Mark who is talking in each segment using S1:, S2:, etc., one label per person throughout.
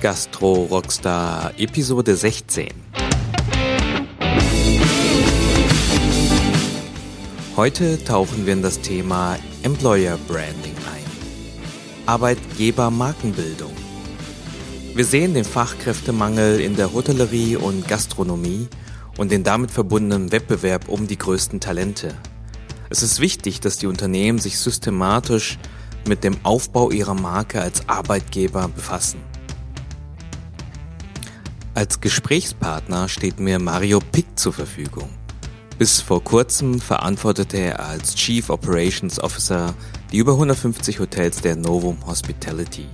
S1: Gastro Rockstar Episode 16. Heute tauchen wir in das Thema Employer Branding ein. Arbeitgeber Markenbildung. Wir sehen den Fachkräftemangel in der Hotellerie und Gastronomie und den damit verbundenen Wettbewerb um die größten Talente. Es ist wichtig, dass die Unternehmen sich systematisch mit dem Aufbau ihrer Marke als Arbeitgeber befassen. Als Gesprächspartner steht mir Mario Pick zur Verfügung. Bis vor kurzem verantwortete er als Chief Operations Officer die über 150 Hotels der Novum Hospitality.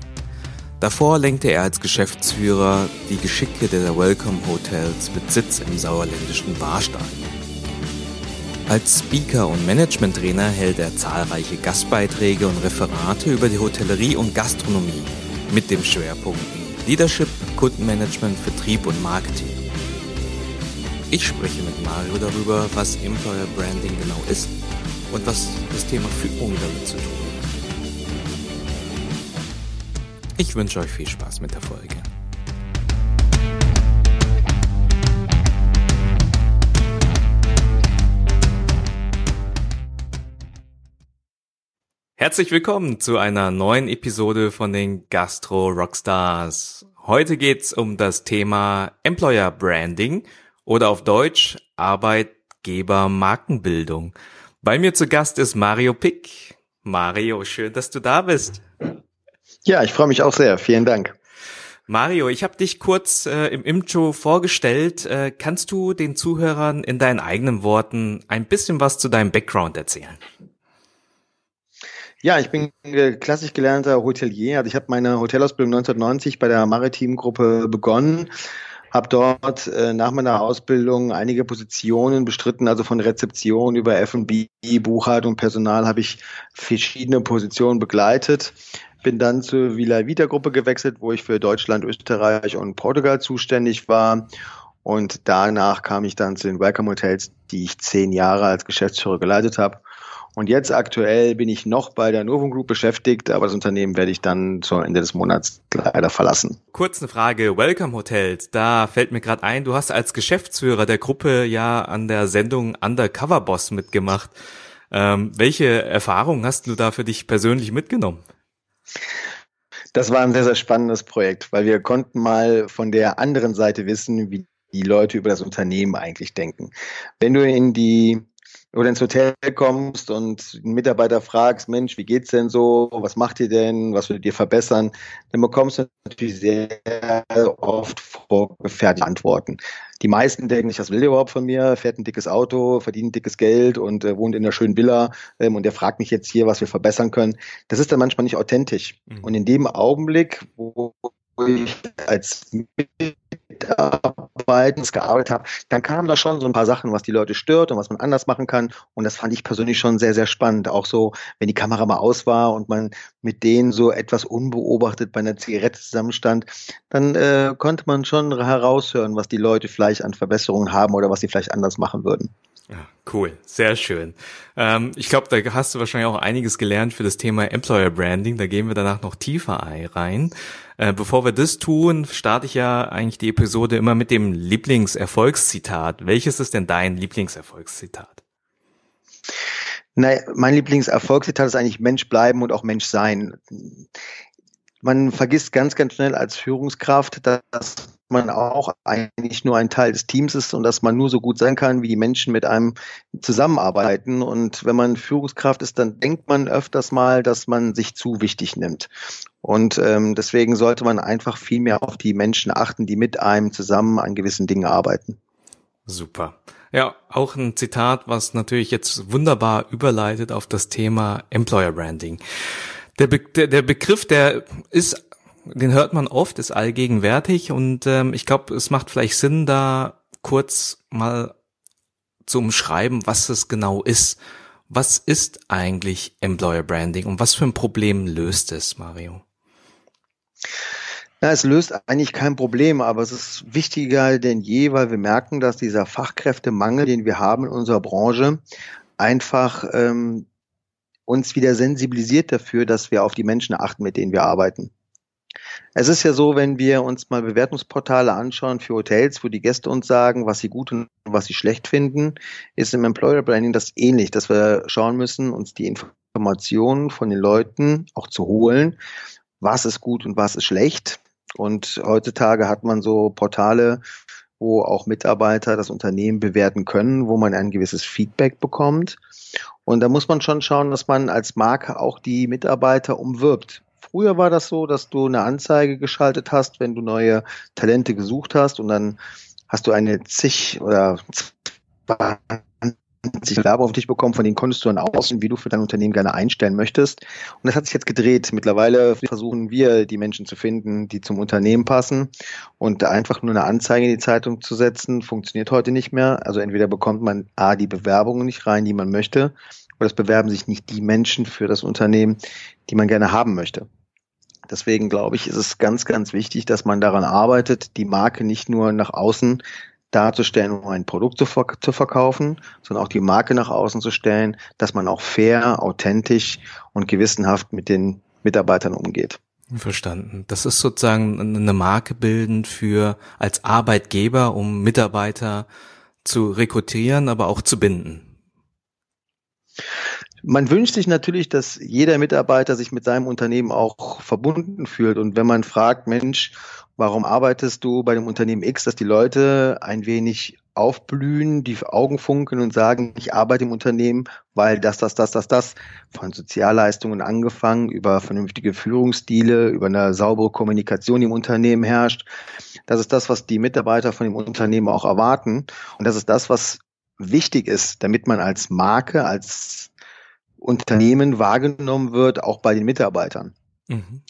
S1: Davor lenkte er als Geschäftsführer die Geschicke der Welcome Hotels mit Sitz im sauerländischen Warstein. Als Speaker und Managementtrainer hält er zahlreiche Gastbeiträge und Referate über die Hotellerie und Gastronomie mit dem Schwerpunkten Leadership, Kundenmanagement, Vertrieb und Marketing. Ich spreche mit Mario darüber, was Employer Branding genau ist und was das Thema Führung damit zu tun hat. Ich wünsche euch viel Spaß mit der Folge. Herzlich willkommen zu einer neuen Episode von den Gastro Rockstars. Heute geht's um das Thema Employer Branding oder auf Deutsch Arbeitgeber Markenbildung. Bei mir zu Gast ist Mario Pick. Mario, schön, dass du da bist.
S2: Ja, ich freue mich auch sehr. Vielen Dank.
S1: Mario, ich habe dich kurz äh, im Intro vorgestellt. Äh, kannst du den Zuhörern in deinen eigenen Worten ein bisschen was zu deinem Background erzählen?
S2: Ja, ich bin klassisch gelernter Hotelier. Also ich habe meine Hotelausbildung 1990 bei der Maritim Gruppe begonnen, habe dort äh, nach meiner Ausbildung einige Positionen bestritten, also von Rezeption über F&B, Buchhaltung, Personal habe ich verschiedene Positionen begleitet. Bin dann zur Villa Vita Gruppe gewechselt, wo ich für Deutschland, Österreich und Portugal zuständig war. Und danach kam ich dann zu den Welcome Hotels, die ich zehn Jahre als Geschäftsführer geleitet habe. Und jetzt aktuell bin ich noch bei der Novum Group beschäftigt, aber das Unternehmen werde ich dann zum Ende des Monats leider verlassen.
S1: Kurz eine Frage, Welcome Hotels, da fällt mir gerade ein, du hast als Geschäftsführer der Gruppe ja an der Sendung Undercover Boss mitgemacht. Ähm, welche Erfahrungen hast du da für dich persönlich mitgenommen?
S2: Das war ein sehr, sehr spannendes Projekt, weil wir konnten mal von der anderen Seite wissen, wie die Leute über das Unternehmen eigentlich denken. Wenn du in die oder ins Hotel kommst und einen Mitarbeiter fragst, Mensch, wie geht's denn so? Was macht ihr denn? Was würdet ihr verbessern? Dann bekommst du natürlich sehr oft vorgefertigte Antworten. Die meisten denken nicht, was will der überhaupt von mir? Fährt ein dickes Auto, verdient ein dickes Geld und äh, wohnt in einer schönen Villa ähm, und der fragt mich jetzt hier, was wir verbessern können. Das ist dann manchmal nicht authentisch. Mhm. Und in dem Augenblick, wo ich als Mitarbeitens gearbeitet habe, dann kamen da schon so ein paar Sachen, was die Leute stört und was man anders machen kann. Und das fand ich persönlich schon sehr, sehr spannend. Auch so, wenn die Kamera mal aus war und man mit denen so etwas unbeobachtet bei einer Zigarette zusammenstand, dann äh, konnte man schon heraushören, was die Leute vielleicht an Verbesserungen haben oder was sie vielleicht anders machen würden.
S1: Ja, cool, sehr schön. Ähm, ich glaube, da hast du wahrscheinlich auch einiges gelernt für das Thema Employer Branding. Da gehen wir danach noch tiefer rein. Äh, bevor wir das tun, starte ich ja eigentlich die Episode immer mit dem Lieblingserfolgszitat. Welches ist denn dein Lieblingserfolgszitat?
S2: Nein, mein Lieblingserfolgszitat ist eigentlich Mensch bleiben und auch Mensch sein. Man vergisst ganz, ganz schnell als Führungskraft, dass man auch eigentlich nur ein Teil des Teams ist und dass man nur so gut sein kann, wie die Menschen mit einem zusammenarbeiten. Und wenn man Führungskraft ist, dann denkt man öfters mal, dass man sich zu wichtig nimmt. Und ähm, deswegen sollte man einfach viel mehr auf die Menschen achten, die mit einem zusammen an gewissen Dingen arbeiten.
S1: Super. Ja, auch ein Zitat, was natürlich jetzt wunderbar überleitet auf das Thema Employer Branding. Der, Be der, der Begriff, der ist den hört man oft, ist allgegenwärtig und ähm, ich glaube, es macht vielleicht Sinn, da kurz mal zu umschreiben, was es genau ist. Was ist eigentlich Employer Branding und was für ein Problem löst es, Mario?
S2: Na, es löst eigentlich kein Problem, aber es ist wichtiger denn je, weil wir merken, dass dieser Fachkräftemangel, den wir haben in unserer Branche, einfach ähm, uns wieder sensibilisiert dafür, dass wir auf die Menschen achten, mit denen wir arbeiten. Es ist ja so, wenn wir uns mal Bewertungsportale anschauen für Hotels, wo die Gäste uns sagen, was sie gut und was sie schlecht finden, ist im Employer Branding das ähnlich, dass wir schauen müssen, uns die Informationen von den Leuten auch zu holen, was ist gut und was ist schlecht. Und heutzutage hat man so Portale, wo auch Mitarbeiter das Unternehmen bewerten können, wo man ein gewisses Feedback bekommt. Und da muss man schon schauen, dass man als Marke auch die Mitarbeiter umwirbt. Früher war das so, dass du eine Anzeige geschaltet hast, wenn du neue Talente gesucht hast und dann hast du eine zig oder 20 Bewerber auf dich bekommen, von denen konntest du dann außen, wie du für dein Unternehmen gerne einstellen möchtest. Und das hat sich jetzt gedreht. Mittlerweile versuchen wir, die Menschen zu finden, die zum Unternehmen passen. Und einfach nur eine Anzeige in die Zeitung zu setzen, funktioniert heute nicht mehr. Also entweder bekommt man A, die Bewerbungen nicht rein, die man möchte, oder es bewerben sich nicht die Menschen für das Unternehmen, die man gerne haben möchte. Deswegen glaube ich, ist es ganz, ganz wichtig, dass man daran arbeitet, die Marke nicht nur nach außen darzustellen, um ein Produkt zu, verk zu, verkaufen, sondern auch die Marke nach außen zu stellen, dass man auch fair, authentisch und gewissenhaft mit den Mitarbeitern umgeht.
S1: Verstanden. Das ist sozusagen eine Marke bilden für als Arbeitgeber, um Mitarbeiter zu rekrutieren, aber auch zu binden.
S2: Man wünscht sich natürlich, dass jeder Mitarbeiter sich mit seinem Unternehmen auch verbunden fühlt. Und wenn man fragt, Mensch, warum arbeitest du bei dem Unternehmen X, dass die Leute ein wenig aufblühen, die Augen funkeln und sagen, ich arbeite im Unternehmen, weil das, das, das, das, das, von Sozialleistungen angefangen, über vernünftige Führungsstile, über eine saubere Kommunikation im Unternehmen herrscht. Das ist das, was die Mitarbeiter von dem Unternehmen auch erwarten. Und das ist das, was wichtig ist, damit man als Marke, als Unternehmen wahrgenommen wird, auch bei den Mitarbeitern. Mhm,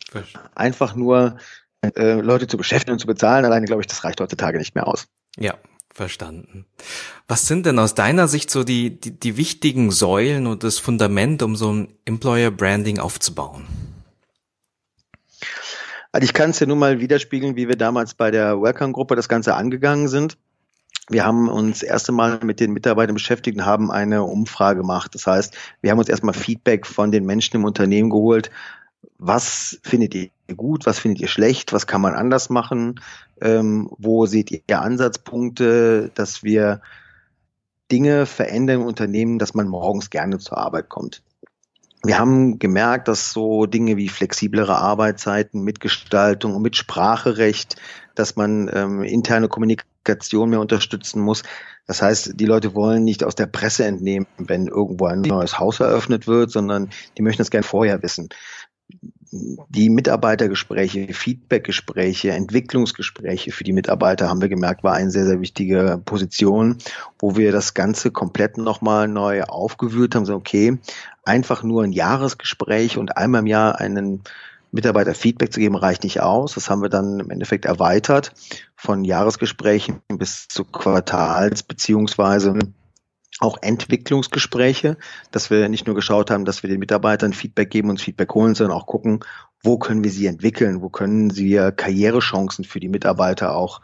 S2: Einfach nur äh, Leute zu beschäftigen und zu bezahlen, alleine glaube ich, das reicht heutzutage nicht mehr aus.
S1: Ja, verstanden. Was sind denn aus deiner Sicht so die, die, die wichtigen Säulen und das Fundament, um so ein Employer Branding aufzubauen?
S2: Also ich kann es ja nur mal widerspiegeln, wie wir damals bei der Welcome-Gruppe das Ganze angegangen sind. Wir haben uns das erste Mal mit den Mitarbeitern beschäftigt und haben eine Umfrage gemacht. Das heißt, wir haben uns erstmal Feedback von den Menschen im Unternehmen geholt. Was findet ihr gut? Was findet ihr schlecht? Was kann man anders machen? Ähm, wo seht ihr Ansatzpunkte, dass wir Dinge verändern im Unternehmen, dass man morgens gerne zur Arbeit kommt? wir haben gemerkt, dass so Dinge wie flexiblere Arbeitszeiten, Mitgestaltung und Mitspracherecht, dass man ähm, interne Kommunikation mehr unterstützen muss. Das heißt, die Leute wollen nicht aus der Presse entnehmen, wenn irgendwo ein neues Haus eröffnet wird, sondern die möchten es gerne vorher wissen die Mitarbeitergespräche, Feedbackgespräche, Entwicklungsgespräche für die Mitarbeiter haben wir gemerkt, war eine sehr, sehr wichtige Position, wo wir das Ganze komplett nochmal neu aufgewühlt haben. So, okay, einfach nur ein Jahresgespräch und einmal im Jahr einen Mitarbeiter Feedback zu geben, reicht nicht aus. Das haben wir dann im Endeffekt erweitert von Jahresgesprächen bis zu Quartals beziehungsweise auch Entwicklungsgespräche, dass wir nicht nur geschaut haben, dass wir den Mitarbeitern Feedback geben, uns Feedback holen, sondern auch gucken, wo können wir sie entwickeln, wo können wir Karrierechancen für die Mitarbeiter auch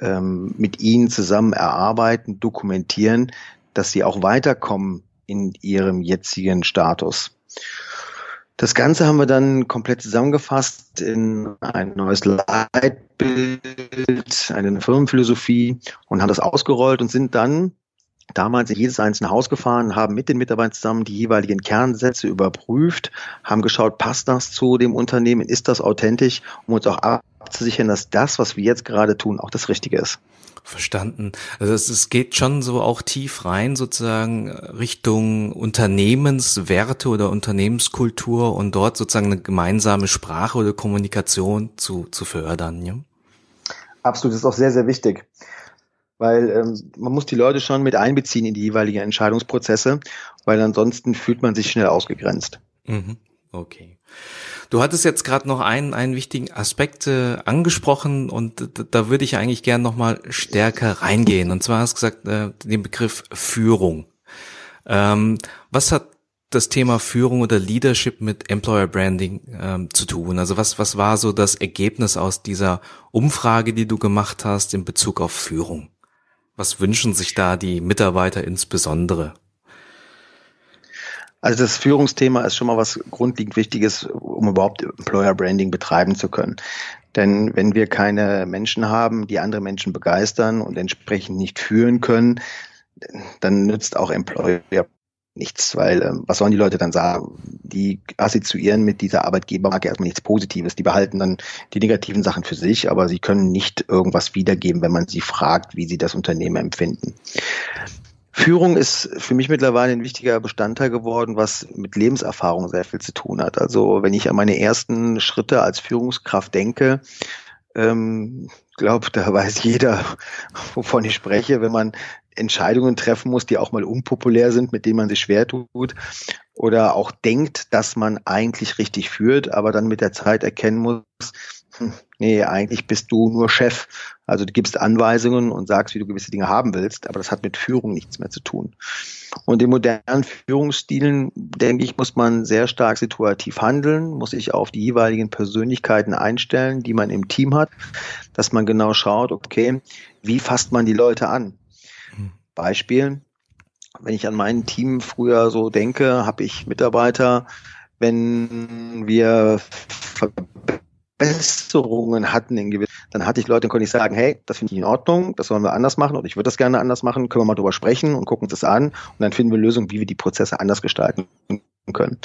S2: ähm, mit ihnen zusammen erarbeiten, dokumentieren, dass sie auch weiterkommen in ihrem jetzigen Status. Das Ganze haben wir dann komplett zusammengefasst in ein neues Leitbild, eine Firmenphilosophie und haben das ausgerollt und sind dann damals in jedes einzelne Haus gefahren, haben mit den Mitarbeitern zusammen die jeweiligen Kernsätze überprüft, haben geschaut, passt das zu dem Unternehmen, ist das authentisch, um uns auch abzusichern, dass das, was wir jetzt gerade tun, auch das Richtige ist.
S1: Verstanden. Also es, es geht schon so auch tief rein sozusagen Richtung Unternehmenswerte oder Unternehmenskultur und dort sozusagen eine gemeinsame Sprache oder Kommunikation zu, zu fördern. Ja?
S2: Absolut, das ist auch sehr, sehr wichtig weil ähm, man muss die Leute schon mit einbeziehen in die jeweiligen Entscheidungsprozesse, weil ansonsten fühlt man sich schnell ausgegrenzt.
S1: Mhm. Okay. Du hattest jetzt gerade noch einen, einen wichtigen Aspekt äh, angesprochen und da würde ich eigentlich gern noch mal stärker reingehen. Und zwar hast du gesagt, äh, den Begriff Führung. Ähm, was hat das Thema Führung oder Leadership mit Employer Branding ähm, zu tun? Also was, was war so das Ergebnis aus dieser Umfrage, die du gemacht hast in Bezug auf Führung? Was wünschen sich da die Mitarbeiter insbesondere?
S2: Also das Führungsthema ist schon mal was grundlegend Wichtiges, um überhaupt Employer Branding betreiben zu können. Denn wenn wir keine Menschen haben, die andere Menschen begeistern und entsprechend nicht führen können, dann nützt auch Employer nichts, weil ähm, was sollen die Leute dann sagen? Die assoziieren mit dieser Arbeitgebermarke erstmal nichts Positives. Die behalten dann die negativen Sachen für sich, aber sie können nicht irgendwas wiedergeben, wenn man sie fragt, wie sie das Unternehmen empfinden. Führung ist für mich mittlerweile ein wichtiger Bestandteil geworden, was mit Lebenserfahrung sehr viel zu tun hat. Also wenn ich an meine ersten Schritte als Führungskraft denke, ähm, glaube, da weiß jeder, wovon ich spreche, wenn man Entscheidungen treffen muss, die auch mal unpopulär sind, mit denen man sich schwer tut oder auch denkt, dass man eigentlich richtig führt, aber dann mit der Zeit erkennen muss, hm, nee, eigentlich bist du nur Chef. Also du gibst Anweisungen und sagst, wie du gewisse Dinge haben willst, aber das hat mit Führung nichts mehr zu tun. Und in modernen Führungsstilen, denke ich, muss man sehr stark situativ handeln, muss sich auf die jeweiligen Persönlichkeiten einstellen, die man im Team hat, dass man genau schaut, okay, wie fasst man die Leute an? Beispiel, wenn ich an mein Team früher so denke, habe ich Mitarbeiter, wenn wir Verbesserungen hatten in gewissen, dann hatte ich Leute, dann konnte ich sagen, hey, das finde ich in Ordnung, das sollen wir anders machen oder ich würde das gerne anders machen, können wir mal drüber sprechen und gucken uns das an und dann finden wir Lösungen, wie wir die Prozesse anders gestalten können.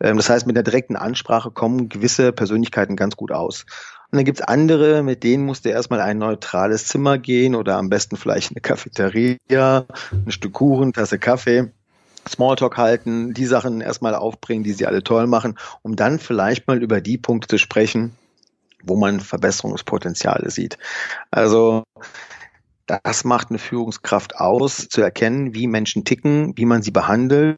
S2: Ähm, das heißt, mit der direkten Ansprache kommen gewisse Persönlichkeiten ganz gut aus. Und dann gibt's andere, mit denen musst du erstmal ein neutrales Zimmer gehen oder am besten vielleicht eine Cafeteria, ein Stück Kuchen, Tasse Kaffee. Smalltalk halten, die Sachen erstmal aufbringen, die sie alle toll machen, um dann vielleicht mal über die Punkte zu sprechen, wo man Verbesserungspotenziale sieht. Also das macht eine Führungskraft aus, zu erkennen, wie Menschen ticken, wie man sie behandelt,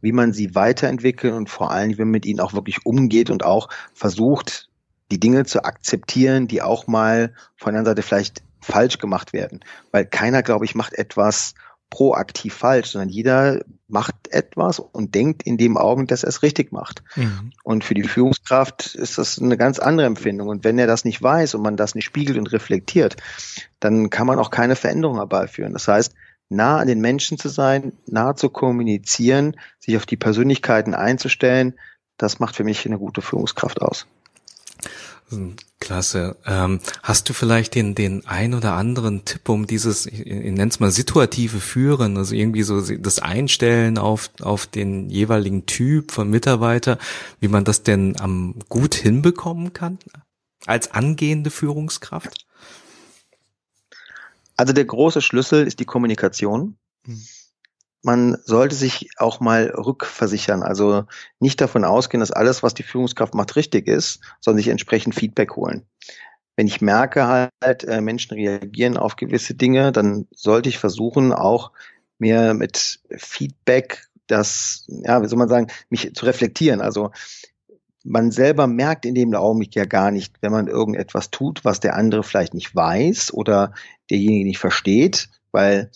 S2: wie man sie weiterentwickelt und vor allem, wie man mit ihnen auch wirklich umgeht und auch versucht, die Dinge zu akzeptieren, die auch mal von der Seite vielleicht falsch gemacht werden. Weil keiner, glaube ich, macht etwas proaktiv falsch, sondern jeder macht etwas und denkt in dem Augen, dass er es richtig macht. Mhm. Und für die Führungskraft ist das eine ganz andere Empfindung. Und wenn er das nicht weiß und man das nicht spiegelt und reflektiert, dann kann man auch keine Veränderung herbeiführen. Das heißt, nah an den Menschen zu sein, nah zu kommunizieren, sich auf die Persönlichkeiten einzustellen, das macht für mich eine gute Führungskraft aus.
S1: Klasse. Ähm, hast du vielleicht den, den ein oder anderen Tipp, um dieses, ich, ich nenne es mal situative Führen, also irgendwie so das Einstellen auf, auf den jeweiligen Typ von Mitarbeiter, wie man das denn am gut hinbekommen kann als angehende Führungskraft?
S2: Also der große Schlüssel ist die Kommunikation. Hm man sollte sich auch mal rückversichern. Also nicht davon ausgehen, dass alles, was die Führungskraft macht, richtig ist, sondern sich entsprechend Feedback holen. Wenn ich merke halt, äh, Menschen reagieren auf gewisse Dinge, dann sollte ich versuchen, auch mir mit Feedback das, ja, wie soll man sagen, mich zu reflektieren. Also man selber merkt in dem Augenblick ja gar nicht, wenn man irgendetwas tut, was der andere vielleicht nicht weiß oder derjenige nicht versteht, weil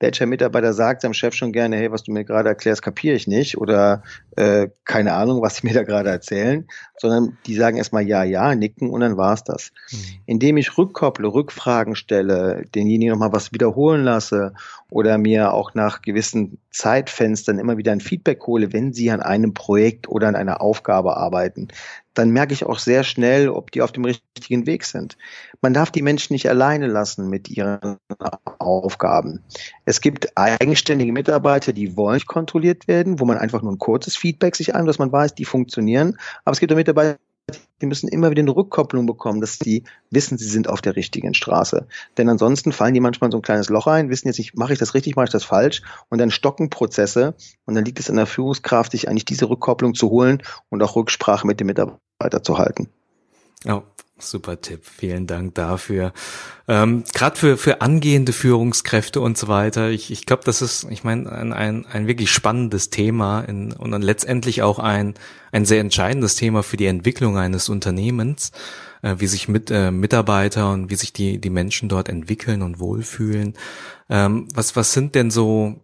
S2: welcher Mitarbeiter sagt seinem Chef schon gerne, hey, was du mir gerade erklärst, kapiere ich nicht oder äh, keine Ahnung, was sie mir da gerade erzählen, sondern die sagen erstmal ja, ja, nicken und dann war's das. Mhm. Indem ich rückkopple, Rückfragen stelle, denjenigen nochmal was wiederholen lasse oder mir auch nach gewissen Zeitfenstern immer wieder ein Feedback hole, wenn sie an einem Projekt oder an einer Aufgabe arbeiten, dann merke ich auch sehr schnell, ob die auf dem richtigen Weg sind. Man darf die Menschen nicht alleine lassen mit ihren Aufgaben. Es gibt eigenständige Mitarbeiter, die wollen nicht kontrolliert werden, wo man einfach nur ein kurzes Feedback sich an, dass man weiß, die funktionieren. Aber es gibt auch Mitarbeiter, die müssen immer wieder eine Rückkopplung bekommen, dass sie wissen, sie sind auf der richtigen Straße. Denn ansonsten fallen die manchmal so ein kleines Loch ein, wissen jetzt nicht, mache ich das richtig, mache ich das falsch und dann stocken Prozesse und dann liegt es an der Führungskraft, sich eigentlich diese Rückkopplung zu holen und auch Rücksprache mit dem Mitarbeiter zu halten.
S1: Ja, Super Tipp, vielen Dank dafür. Ähm, Gerade für, für angehende Führungskräfte und so weiter, ich, ich glaube, das ist, ich meine, ein, ein, ein wirklich spannendes Thema in, und dann letztendlich auch ein, ein sehr entscheidendes Thema für die Entwicklung eines Unternehmens, äh, wie sich mit, äh, Mitarbeiter und wie sich die, die Menschen dort entwickeln und wohlfühlen. Ähm, was, was sind denn so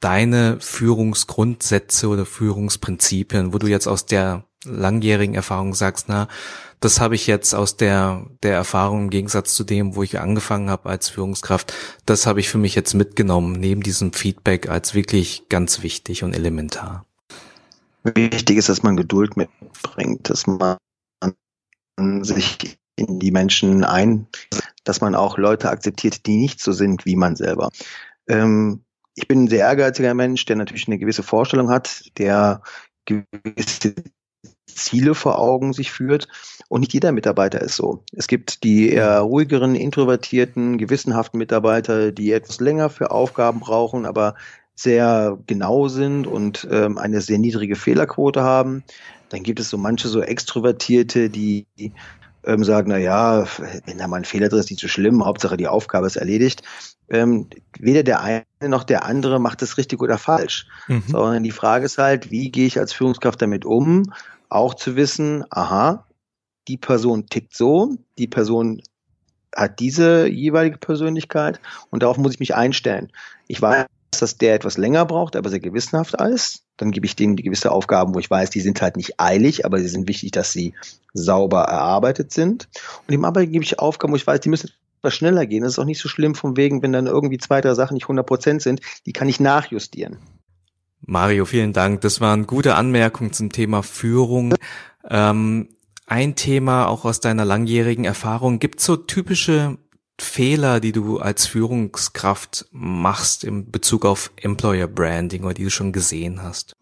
S1: deine Führungsgrundsätze oder Führungsprinzipien, wo du jetzt aus der langjährigen Erfahrung sagst, na, das habe ich jetzt aus der, der Erfahrung im Gegensatz zu dem, wo ich angefangen habe als Führungskraft, das habe ich für mich jetzt mitgenommen, neben diesem Feedback als wirklich ganz wichtig und elementar.
S2: Wichtig ist, dass man Geduld mitbringt, dass man sich in die Menschen ein, dass man auch Leute akzeptiert, die nicht so sind wie man selber. Ähm, ich bin ein sehr ehrgeiziger Mensch, der natürlich eine gewisse Vorstellung hat, der gewisse Ziele vor Augen sich führt. Und nicht jeder Mitarbeiter ist so. Es gibt die eher ruhigeren, introvertierten, gewissenhaften Mitarbeiter, die etwas länger für Aufgaben brauchen, aber sehr genau sind und ähm, eine sehr niedrige Fehlerquote haben. Dann gibt es so manche so Extrovertierte, die ähm, sagen, na ja, wenn da mal ein Fehler drin ist, nicht so schlimm, Hauptsache die Aufgabe ist erledigt. Ähm, weder der eine noch der andere macht es richtig oder falsch, mhm. sondern die Frage ist halt, wie gehe ich als Führungskraft damit um, auch zu wissen, aha, die Person tickt so, die Person hat diese jeweilige Persönlichkeit und darauf muss ich mich einstellen. Ich weiß, dass der etwas länger braucht, aber sehr gewissenhaft ist. Dann gebe ich denen gewisse Aufgaben, wo ich weiß, die sind halt nicht eilig, aber sie sind wichtig, dass sie sauber erarbeitet sind. Und dem Arbeiter gebe ich Aufgaben, wo ich weiß, die müssen etwas schneller gehen. Das ist auch nicht so schlimm von wegen, wenn dann irgendwie zwei, drei Sachen nicht 100 Prozent sind, die kann ich nachjustieren.
S1: Mario, vielen Dank. Das waren gute Anmerkungen zum Thema Führung. Ähm, ein Thema auch aus deiner langjährigen Erfahrung. Gibt so typische Fehler, die du als Führungskraft machst in Bezug auf Employer Branding oder die du schon gesehen hast?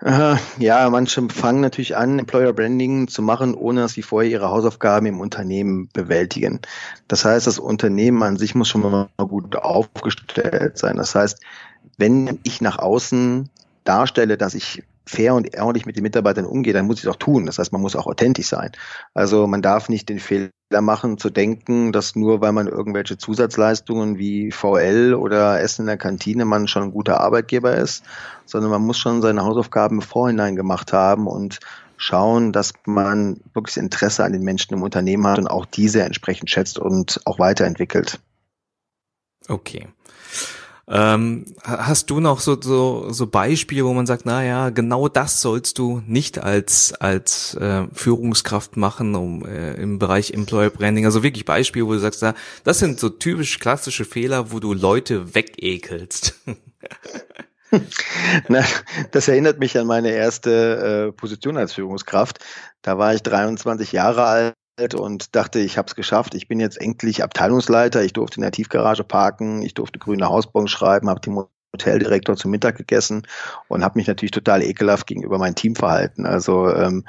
S2: Äh, ja, manche fangen natürlich an, Employer Branding zu machen, ohne dass sie vorher ihre Hausaufgaben im Unternehmen bewältigen. Das heißt, das Unternehmen an sich muss schon mal gut aufgestellt sein. Das heißt, wenn ich nach außen darstelle, dass ich fair und ordentlich mit den Mitarbeitern umgehe, dann muss ich es auch tun. Das heißt, man muss auch authentisch sein. Also man darf nicht den Fehler machen, zu denken, dass nur weil man irgendwelche Zusatzleistungen wie VL oder Essen in der Kantine man schon ein guter Arbeitgeber ist, sondern man muss schon seine Hausaufgaben im Vorhinein gemacht haben und schauen, dass man wirklich Interesse an den Menschen im Unternehmen hat und auch diese entsprechend schätzt und auch weiterentwickelt.
S1: Okay. Ähm, hast du noch so, so, so Beispiele, wo man sagt, na ja, genau das sollst du nicht als, als äh, Führungskraft machen um, äh, im Bereich Employer Branding? Also wirklich Beispiele, wo du sagst, na, das sind so typisch klassische Fehler, wo du Leute wegekelst.
S2: Na, das erinnert mich an meine erste äh, Position als Führungskraft. Da war ich 23 Jahre alt und dachte, ich habe es geschafft. Ich bin jetzt endlich Abteilungsleiter. Ich durfte in der Tiefgarage parken, ich durfte grüne Hausbons schreiben, habe den Hoteldirektor zum Mittag gegessen und habe mich natürlich total ekelhaft gegenüber meinem Team verhalten. Also ähm,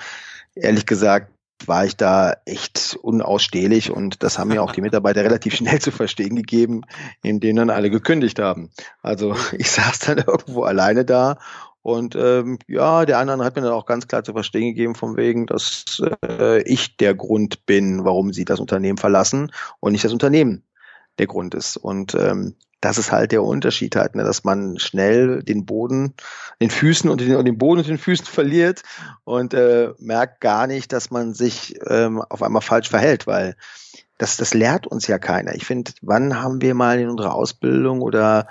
S2: ehrlich gesagt war ich da echt unausstehlich und das haben mir auch die Mitarbeiter relativ schnell zu verstehen gegeben, indem dann alle gekündigt haben. Also ich saß dann irgendwo alleine da und ähm, ja, der andere hat mir dann auch ganz klar zu verstehen gegeben, von wegen, dass äh, ich der Grund bin, warum sie das Unternehmen verlassen und nicht das Unternehmen der Grund ist. Und ähm, das ist halt der Unterschied halt, ne, dass man schnell den Boden, den Füßen und den, und den Boden und den Füßen verliert und äh, merkt gar nicht, dass man sich ähm, auf einmal falsch verhält, weil das, das lehrt uns ja keiner. Ich finde, wann haben wir mal in unserer Ausbildung oder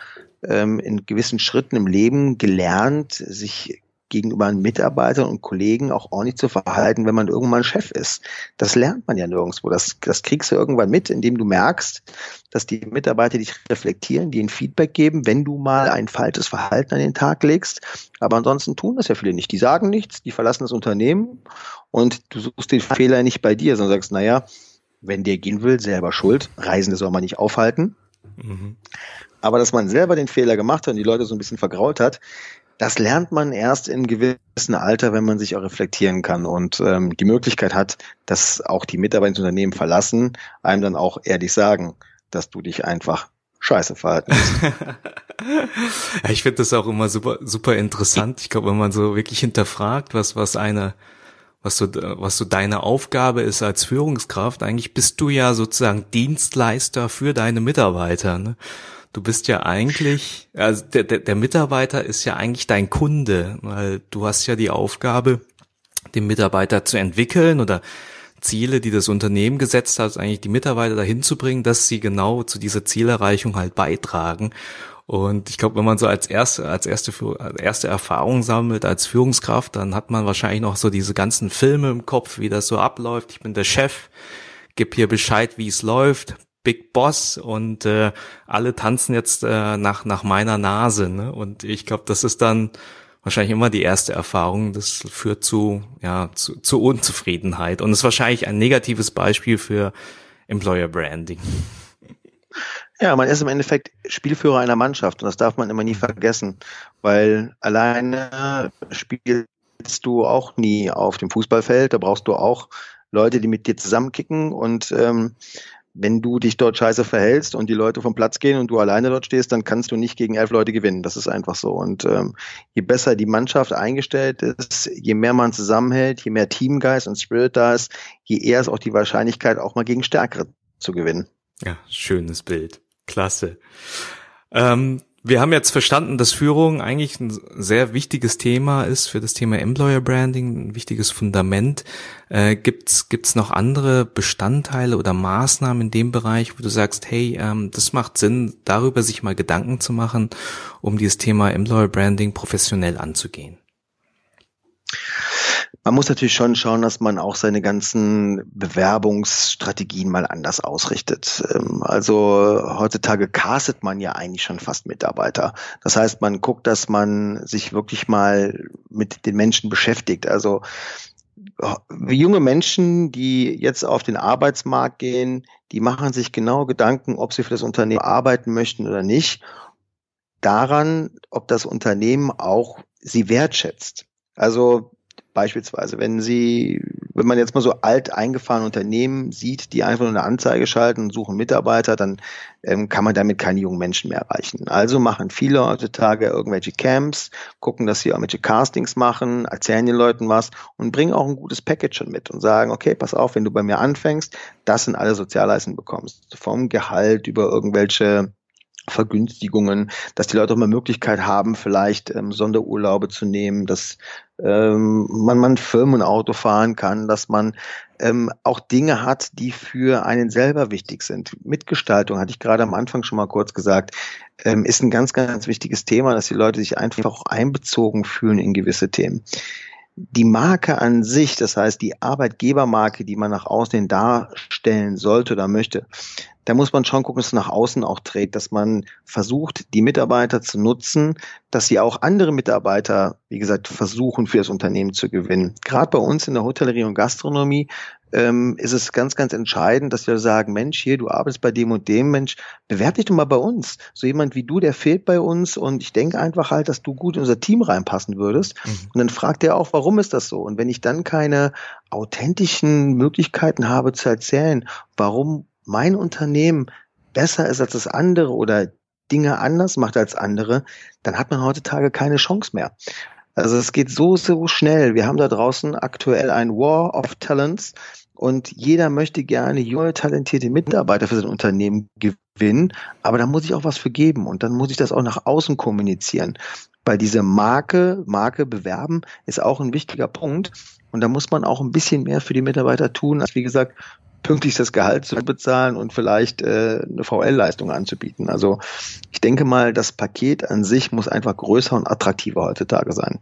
S2: ähm, in gewissen Schritten im Leben gelernt, sich gegenüber Mitarbeitern und Kollegen auch ordentlich zu verhalten, wenn man irgendwann Chef ist. Das lernt man ja nirgendwo. Das, das kriegst du irgendwann mit, indem du merkst, dass die Mitarbeiter dich reflektieren, die ein Feedback geben, wenn du mal ein falsches Verhalten an den Tag legst. Aber ansonsten tun das ja viele nicht. Die sagen nichts, die verlassen das Unternehmen und du suchst den Fehler nicht bei dir, sondern sagst, naja, wenn der gehen will, selber schuld. Reisende soll man nicht aufhalten. Mhm. Aber dass man selber den Fehler gemacht hat und die Leute so ein bisschen vergrault hat, das lernt man erst in gewissen Alter, wenn man sich auch reflektieren kann und ähm, die Möglichkeit hat, dass auch die Mitarbeiter ins Unternehmen verlassen, einem dann auch ehrlich sagen, dass du dich einfach scheiße verhalten
S1: ja, ich finde das auch immer super, super interessant. Ich glaube, wenn man so wirklich hinterfragt, was, was eine, was so, was so deine Aufgabe ist als Führungskraft, eigentlich bist du ja sozusagen Dienstleister für deine Mitarbeiter. Ne? Du bist ja eigentlich, also der, der, der Mitarbeiter ist ja eigentlich dein Kunde, weil du hast ja die Aufgabe, den Mitarbeiter zu entwickeln oder Ziele, die das Unternehmen gesetzt hat, eigentlich die Mitarbeiter dahin zu bringen, dass sie genau zu dieser Zielerreichung halt beitragen. Und ich glaube, wenn man so als erste, als erste, als erste Erfahrung sammelt als Führungskraft, dann hat man wahrscheinlich noch so diese ganzen Filme im Kopf, wie das so abläuft. Ich bin der Chef, gib hier Bescheid, wie es läuft, Big Boss und äh, alle tanzen jetzt äh, nach nach meiner Nase. Ne? Und ich glaube, das ist dann wahrscheinlich immer die erste Erfahrung. Das führt zu ja zu, zu Unzufriedenheit und ist wahrscheinlich ein negatives Beispiel für Employer Branding.
S2: Ja, man ist im Endeffekt Spielführer einer Mannschaft und das darf man immer nie vergessen, weil alleine spielst du auch nie auf dem Fußballfeld. Da brauchst du auch Leute, die mit dir zusammenkicken und ähm, wenn du dich dort scheiße verhältst und die Leute vom Platz gehen und du alleine dort stehst, dann kannst du nicht gegen elf Leute gewinnen. Das ist einfach so. Und ähm, je besser die Mannschaft eingestellt ist, je mehr man zusammenhält, je mehr Teamgeist und Spirit da ist, je eher ist auch die Wahrscheinlichkeit, auch mal gegen Stärkere zu gewinnen.
S1: Ja, schönes Bild. Klasse. Ähm, wir haben jetzt verstanden, dass Führung eigentlich ein sehr wichtiges Thema ist für das Thema Employer Branding, ein wichtiges Fundament. Äh, gibt's gibt's noch andere Bestandteile oder Maßnahmen in dem Bereich, wo du sagst, hey, ähm, das macht Sinn, darüber sich mal Gedanken zu machen, um dieses Thema Employer Branding professionell anzugehen?
S2: Man muss natürlich schon schauen, dass man auch seine ganzen Bewerbungsstrategien mal anders ausrichtet. Ähm, also heutzutage castet man ja eigentlich schon fast Mitarbeiter. Das heißt, man guckt, dass man sich wirklich mal mit den Menschen beschäftigt. Also junge Menschen, die jetzt auf den Arbeitsmarkt gehen, die machen sich genau Gedanken, ob sie für das Unternehmen arbeiten möchten oder nicht, daran, ob das Unternehmen auch sie wertschätzt. Also Beispielsweise, wenn Sie, wenn man jetzt mal so alt eingefahrene Unternehmen sieht, die einfach nur eine Anzeige schalten und suchen Mitarbeiter, dann ähm, kann man damit keine jungen Menschen mehr erreichen. Also machen viele heutzutage irgendwelche Camps, gucken, dass sie irgendwelche Castings machen, erzählen den Leuten was und bringen auch ein gutes Package schon mit und sagen, okay, pass auf, wenn du bei mir anfängst, das sind alle Sozialleistungen bekommst. Vom Gehalt über irgendwelche Vergünstigungen, dass die Leute auch mal Möglichkeit haben, vielleicht ähm, Sonderurlaube zu nehmen, dass ähm, man, man Firmenauto fahren kann, dass man ähm, auch Dinge hat, die für einen selber wichtig sind. Mitgestaltung, hatte ich gerade am Anfang schon mal kurz gesagt, ähm, ist ein ganz, ganz wichtiges Thema, dass die Leute sich einfach auch einbezogen fühlen in gewisse Themen die Marke an sich, das heißt die Arbeitgebermarke, die man nach außen darstellen sollte oder möchte, da muss man schon gucken, dass es nach außen auch trägt, dass man versucht, die Mitarbeiter zu nutzen, dass sie auch andere Mitarbeiter, wie gesagt, versuchen, für das Unternehmen zu gewinnen. Gerade bei uns in der Hotellerie und Gastronomie ähm, ist es ganz, ganz entscheidend, dass wir sagen, Mensch, hier, du arbeitest bei dem und dem, Mensch, bewerb dich doch mal bei uns. So jemand wie du, der fehlt bei uns und ich denke einfach halt, dass du gut in unser Team reinpassen würdest. Mhm. Und dann fragt er auch, warum ist das so? Und wenn ich dann keine authentischen Möglichkeiten habe zu erzählen, warum mein Unternehmen besser ist als das andere oder Dinge anders macht als andere, dann hat man heutzutage keine Chance mehr. Also es geht so, so schnell. Wir haben da draußen aktuell ein War of Talents und jeder möchte gerne junge, talentierte Mitarbeiter für sein Unternehmen gewinnen, aber da muss ich auch was für geben und dann muss ich das auch nach außen kommunizieren. Bei dieser Marke, Marke bewerben, ist auch ein wichtiger Punkt. Und da muss man auch ein bisschen mehr für die Mitarbeiter tun, als wie gesagt, pünktlichstes Gehalt zu bezahlen und vielleicht äh, eine VL-Leistung anzubieten. Also ich denke mal, das Paket an sich muss einfach größer und attraktiver heutzutage sein.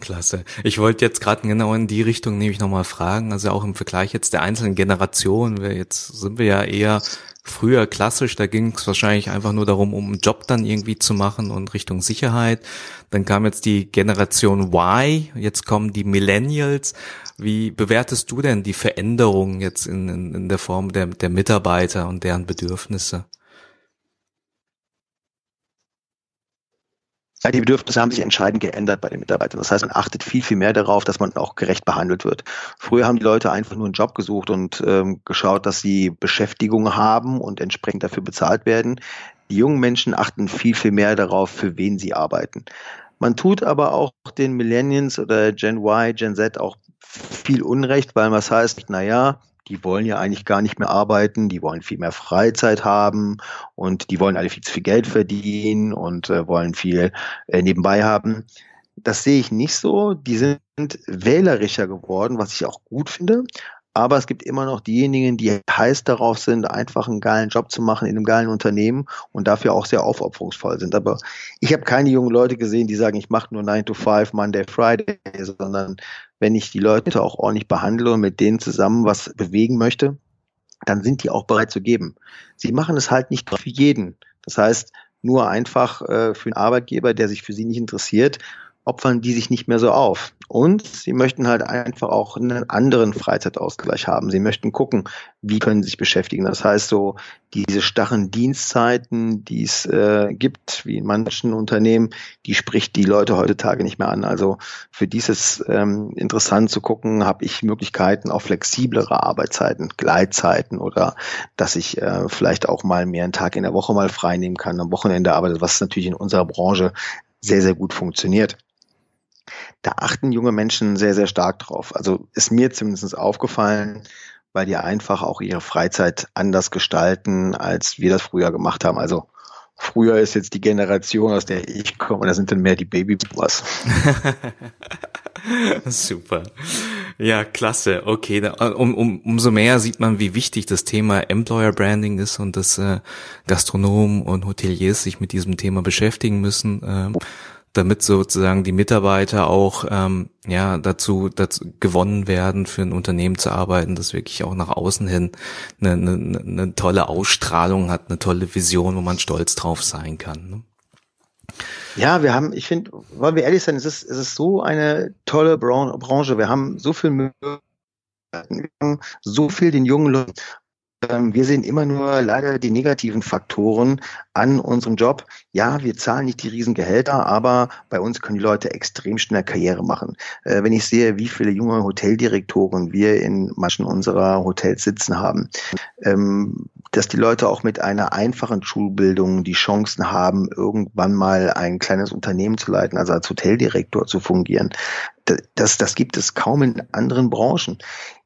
S1: Klasse. Ich wollte jetzt gerade genau in die Richtung nämlich nochmal fragen, also auch im Vergleich jetzt der einzelnen Generationen. Jetzt sind wir ja eher früher klassisch, da ging es wahrscheinlich einfach nur darum, um einen Job dann irgendwie zu machen und Richtung Sicherheit. Dann kam jetzt die Generation Y, jetzt kommen die Millennials. Wie bewertest du denn die Veränderung jetzt in, in, in der Form der, der Mitarbeiter und deren Bedürfnisse?
S2: Ja, die Bedürfnisse haben sich entscheidend geändert bei den Mitarbeitern. Das heißt, man achtet viel, viel mehr darauf, dass man auch gerecht behandelt wird. Früher haben die Leute einfach nur einen Job gesucht und ähm, geschaut, dass sie Beschäftigung haben und entsprechend dafür bezahlt werden. Die jungen Menschen achten viel, viel mehr darauf, für wen sie arbeiten. Man tut aber auch den Millennials oder Gen Y, Gen Z auch viel Unrecht, weil was heißt, na ja, die wollen ja eigentlich gar nicht mehr arbeiten, die wollen viel mehr Freizeit haben und die wollen alle viel zu viel Geld verdienen und äh, wollen viel äh, nebenbei haben. Das sehe ich nicht so. Die sind wählerischer geworden, was ich auch gut finde. Aber es gibt immer noch diejenigen, die heiß darauf sind, einfach einen geilen Job zu machen in einem geilen Unternehmen und dafür auch sehr aufopferungsvoll sind. Aber ich habe keine jungen Leute gesehen, die sagen, ich mache nur 9 to 5, Monday, Friday, sondern wenn ich die Leute auch ordentlich behandle und mit denen zusammen was bewegen möchte, dann sind die auch bereit zu geben. Sie machen es halt nicht für jeden. Das heißt, nur einfach äh, für einen Arbeitgeber, der sich für sie nicht interessiert, opfern die sich nicht mehr so auf. Und sie möchten halt einfach auch einen anderen Freizeitausgleich haben. Sie möchten gucken, wie können sie sich beschäftigen. Das heißt so, diese starren Dienstzeiten, die es äh, gibt, wie in manchen Unternehmen, die spricht die Leute heutzutage nicht mehr an. Also für dieses ähm, interessant zu gucken, habe ich Möglichkeiten auf flexiblere Arbeitszeiten, Gleitzeiten oder dass ich äh, vielleicht auch mal mehr einen Tag in der Woche mal frei nehmen kann, am Wochenende arbeite, was natürlich in unserer Branche sehr, sehr gut funktioniert da achten junge Menschen sehr, sehr stark drauf. Also ist mir zumindest aufgefallen, weil die einfach auch ihre Freizeit anders gestalten, als wir das früher gemacht haben. Also früher ist jetzt die Generation, aus der ich komme, da sind dann mehr die Babyboomers.
S1: Super. Ja, klasse. Okay, um, um, umso mehr sieht man, wie wichtig das Thema Employer Branding ist und dass äh, Gastronomen und Hoteliers sich mit diesem Thema beschäftigen müssen. Ähm, damit sozusagen die Mitarbeiter auch ähm, ja dazu, dazu gewonnen werden, für ein Unternehmen zu arbeiten, das wirklich auch nach außen hin eine, eine, eine tolle Ausstrahlung hat, eine tolle Vision, wo man stolz drauf sein kann. Ne?
S2: Ja, wir haben, ich finde, wollen wir ehrlich sein, es ist, es ist so eine tolle Branche. Wir haben so viel Möglichkeiten, so viel den jungen Leuten wir sehen immer nur leider die negativen Faktoren an unserem Job. Ja, wir zahlen nicht die Riesengehälter, aber bei uns können die Leute extrem schnell Karriere machen. Äh, wenn ich sehe, wie viele junge Hoteldirektoren wir in manchen unserer Hotels sitzen haben, ähm, dass die Leute auch mit einer einfachen Schulbildung die Chancen haben, irgendwann mal ein kleines Unternehmen zu leiten, also als Hoteldirektor zu fungieren. Das, das gibt es kaum in anderen Branchen.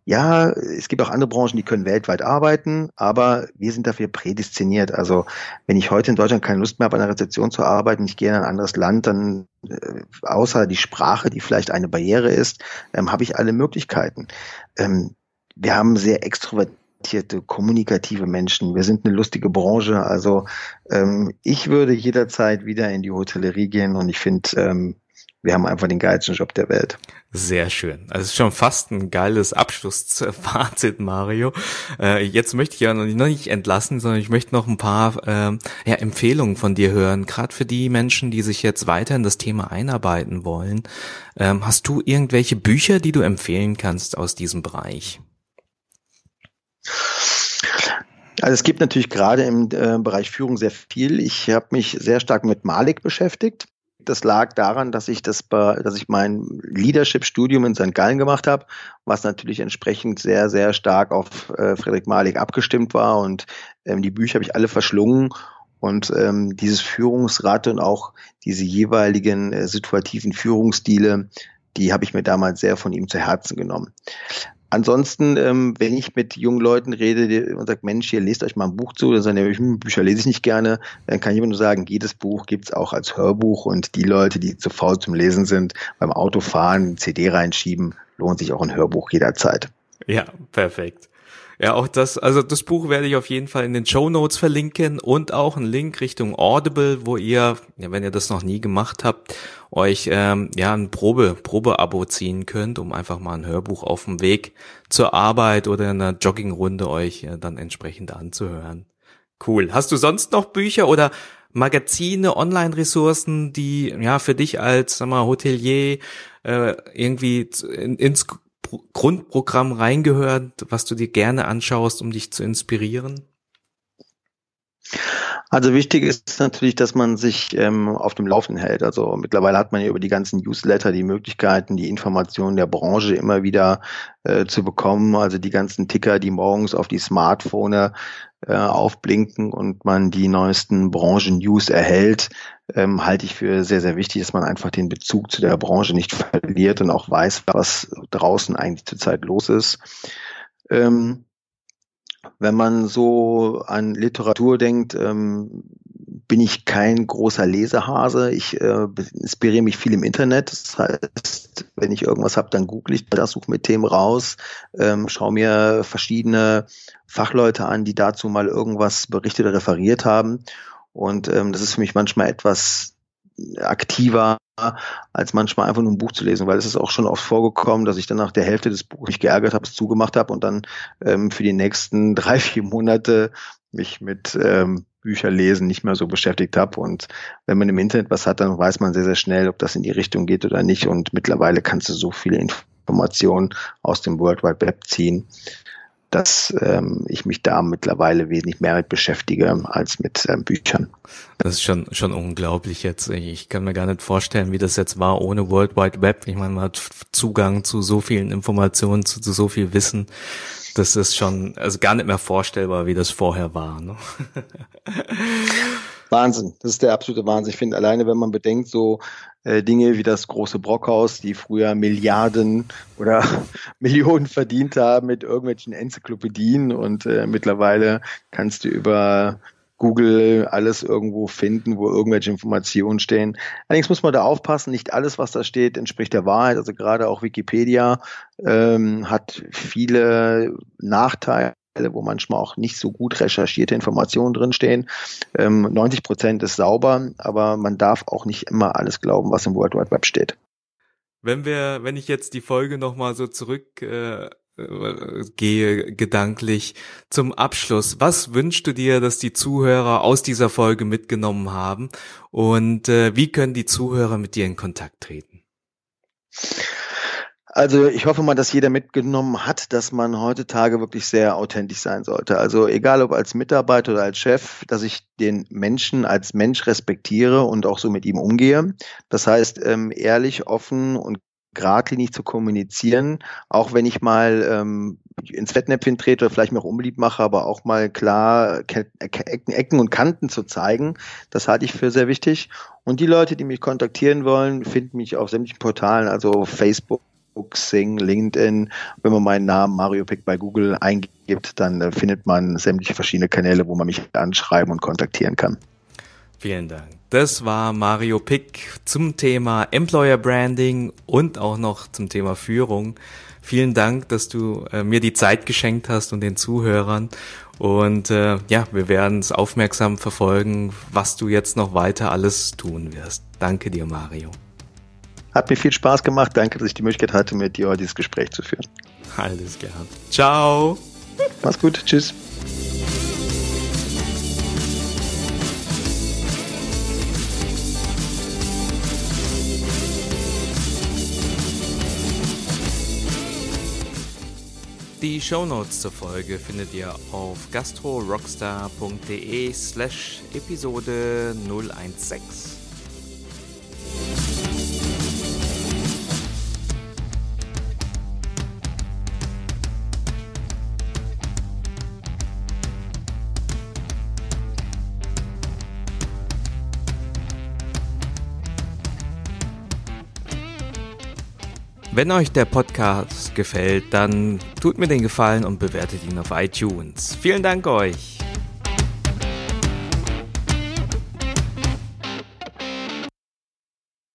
S2: Ja, es gibt auch andere Branchen, die können weltweit arbeiten, aber wir sind dafür prädestiniert. Also wenn ich heute in Deutschland keine Lust mehr habe, an einer Rezeption zu arbeiten, ich gehe in ein anderes Land, dann äh, außer die Sprache, die vielleicht eine Barriere ist, ähm, habe ich alle Möglichkeiten. Ähm, wir haben sehr extrovertierte, kommunikative Menschen. Wir sind eine lustige Branche. Also ähm, ich würde jederzeit wieder in die Hotellerie gehen und ich finde, ähm, wir haben einfach den geilsten Job der Welt.
S1: Sehr schön. Also ist schon fast ein geiles Abschlussfazit, Mario. Äh, jetzt möchte ich ja noch nicht entlassen, sondern ich möchte noch ein paar äh, ja, Empfehlungen von dir hören, gerade für die Menschen, die sich jetzt weiter in das Thema einarbeiten wollen. Ähm, hast du irgendwelche Bücher, die du empfehlen kannst aus diesem Bereich?
S2: Also es gibt natürlich gerade im äh, Bereich Führung sehr viel. Ich habe mich sehr stark mit Malik beschäftigt. Das lag daran, dass ich das, dass ich mein Leadership-Studium in St. Gallen gemacht habe, was natürlich entsprechend sehr, sehr stark auf äh, Friedrich Malik abgestimmt war und ähm, die Bücher habe ich alle verschlungen und ähm, dieses Führungsrad und auch diese jeweiligen äh, situativen Führungsstile, die habe ich mir damals sehr von ihm zu Herzen genommen. Ansonsten, ähm, wenn ich mit jungen Leuten rede und sage, Mensch, hier lest euch mal ein Buch zu, dann sagen die, hm, Bücher lese ich nicht gerne, dann kann ich immer nur sagen, jedes Buch gibt's auch als Hörbuch und die Leute, die zu faul zum Lesen sind, beim Autofahren CD reinschieben, lohnt sich auch ein Hörbuch jederzeit.
S1: Ja, perfekt. Ja, auch das, also das Buch werde ich auf jeden Fall in den Show Notes verlinken und auch einen Link Richtung Audible, wo ihr, ja, wenn ihr das noch nie gemacht habt, euch ähm, ja ein Probe Probeabo ziehen könnt, um einfach mal ein Hörbuch auf dem Weg zur Arbeit oder in einer Joggingrunde euch äh, dann entsprechend anzuhören. Cool. Hast du sonst noch Bücher oder Magazine, Online-Ressourcen, die ja für dich als sag mal, Hotelier äh, irgendwie in, ins Grundprogramm reingehört, was du dir gerne anschaust, um dich zu inspirieren?
S2: Also wichtig ist natürlich, dass man sich ähm, auf dem Laufenden hält. Also mittlerweile hat man ja über die ganzen Newsletter die Möglichkeiten, die Informationen der Branche immer wieder äh, zu bekommen. Also die ganzen Ticker, die morgens auf die Smartphone äh, aufblinken und man die neuesten Branchen-News erhält, ähm, halte ich für sehr, sehr wichtig, dass man einfach den Bezug zu der Branche nicht verliert und auch weiß, was draußen eigentlich zurzeit los ist. Ähm, wenn man so an Literatur denkt, ähm, bin ich kein großer Lesehase. Ich äh, inspiriere mich viel im Internet. Das heißt, wenn ich irgendwas habe, dann google ich das, suche mir Themen raus, ähm, schaue mir verschiedene Fachleute an, die dazu mal irgendwas berichtet oder referiert haben. Und ähm, das ist für mich manchmal etwas aktiver als manchmal einfach nur ein Buch zu lesen, weil es ist auch schon oft vorgekommen, dass ich dann nach der Hälfte des Buches mich geärgert habe, es zugemacht habe und dann ähm, für die nächsten drei, vier Monate mich mit ähm, Bücher lesen nicht mehr so beschäftigt habe. Und wenn man im Internet was hat, dann weiß man sehr, sehr schnell, ob das in die Richtung geht oder nicht. Und mittlerweile kannst du so viele Informationen aus dem World Wide Web ziehen, dass ähm, ich mich da mittlerweile wesentlich mehr mit beschäftige als mit ähm, Büchern.
S1: Das ist schon schon unglaublich jetzt. Ich kann mir gar nicht vorstellen, wie das jetzt war ohne World Wide Web. Ich meine, man hat Zugang zu so vielen Informationen, zu, zu so viel Wissen. Das ist schon also gar nicht mehr vorstellbar, wie das vorher war. Ne?
S2: Wahnsinn, das ist der absolute Wahnsinn. Ich finde alleine, wenn man bedenkt, so äh, Dinge wie das große Brockhaus, die früher Milliarden oder Millionen verdient haben mit irgendwelchen Enzyklopädien und äh, mittlerweile kannst du über Google alles irgendwo finden, wo irgendwelche Informationen stehen. Allerdings muss man da aufpassen, nicht alles, was da steht, entspricht der Wahrheit. Also gerade auch Wikipedia ähm, hat viele Nachteile wo manchmal auch nicht so gut recherchierte Informationen drinstehen. Ähm, 90 Prozent ist sauber, aber man darf auch nicht immer alles glauben, was im World Wide Web steht.
S1: Wenn wir, wenn ich jetzt die Folge nochmal so zurück äh, gehe gedanklich zum Abschluss. Was wünschst du dir, dass die Zuhörer aus dieser Folge mitgenommen haben und äh, wie können die Zuhörer mit dir in Kontakt treten?
S2: Also ich hoffe mal, dass jeder mitgenommen hat, dass man heutzutage wirklich sehr authentisch sein sollte. Also egal ob als Mitarbeiter oder als Chef, dass ich den Menschen als Mensch respektiere und auch so mit ihm umgehe. Das heißt, ähm, ehrlich, offen und geradlinig zu kommunizieren, auch wenn ich mal ähm, ins Fettnäpfchen trete oder vielleicht mir auch unbeliebt mache, aber auch mal klar Ecken und Kanten zu zeigen, das halte ich für sehr wichtig. Und die Leute, die mich kontaktieren wollen, finden mich auf sämtlichen Portalen, also Facebook, Xing, LinkedIn. Wenn man meinen Namen Mario Pick bei Google eingibt, dann äh, findet man sämtliche verschiedene Kanäle, wo man mich anschreiben und kontaktieren kann.
S1: Vielen Dank. Das war Mario Pick zum Thema Employer Branding und auch noch zum Thema Führung. Vielen Dank, dass du äh, mir die Zeit geschenkt hast und den Zuhörern. Und äh, ja, wir werden es aufmerksam verfolgen, was du jetzt noch weiter alles tun wirst. Danke dir, Mario.
S2: Hat mir viel Spaß gemacht. Danke, dass ich die Möglichkeit hatte, mit dir heute dieses Gespräch zu führen.
S1: Alles klar. Ciao.
S2: Mach's gut. Tschüss.
S1: Die Shownotes zur Folge findet ihr auf gastrorockstar.de slash Episode 016. Wenn euch der Podcast gefällt, dann tut mir den Gefallen und bewertet ihn auf iTunes. Vielen Dank euch.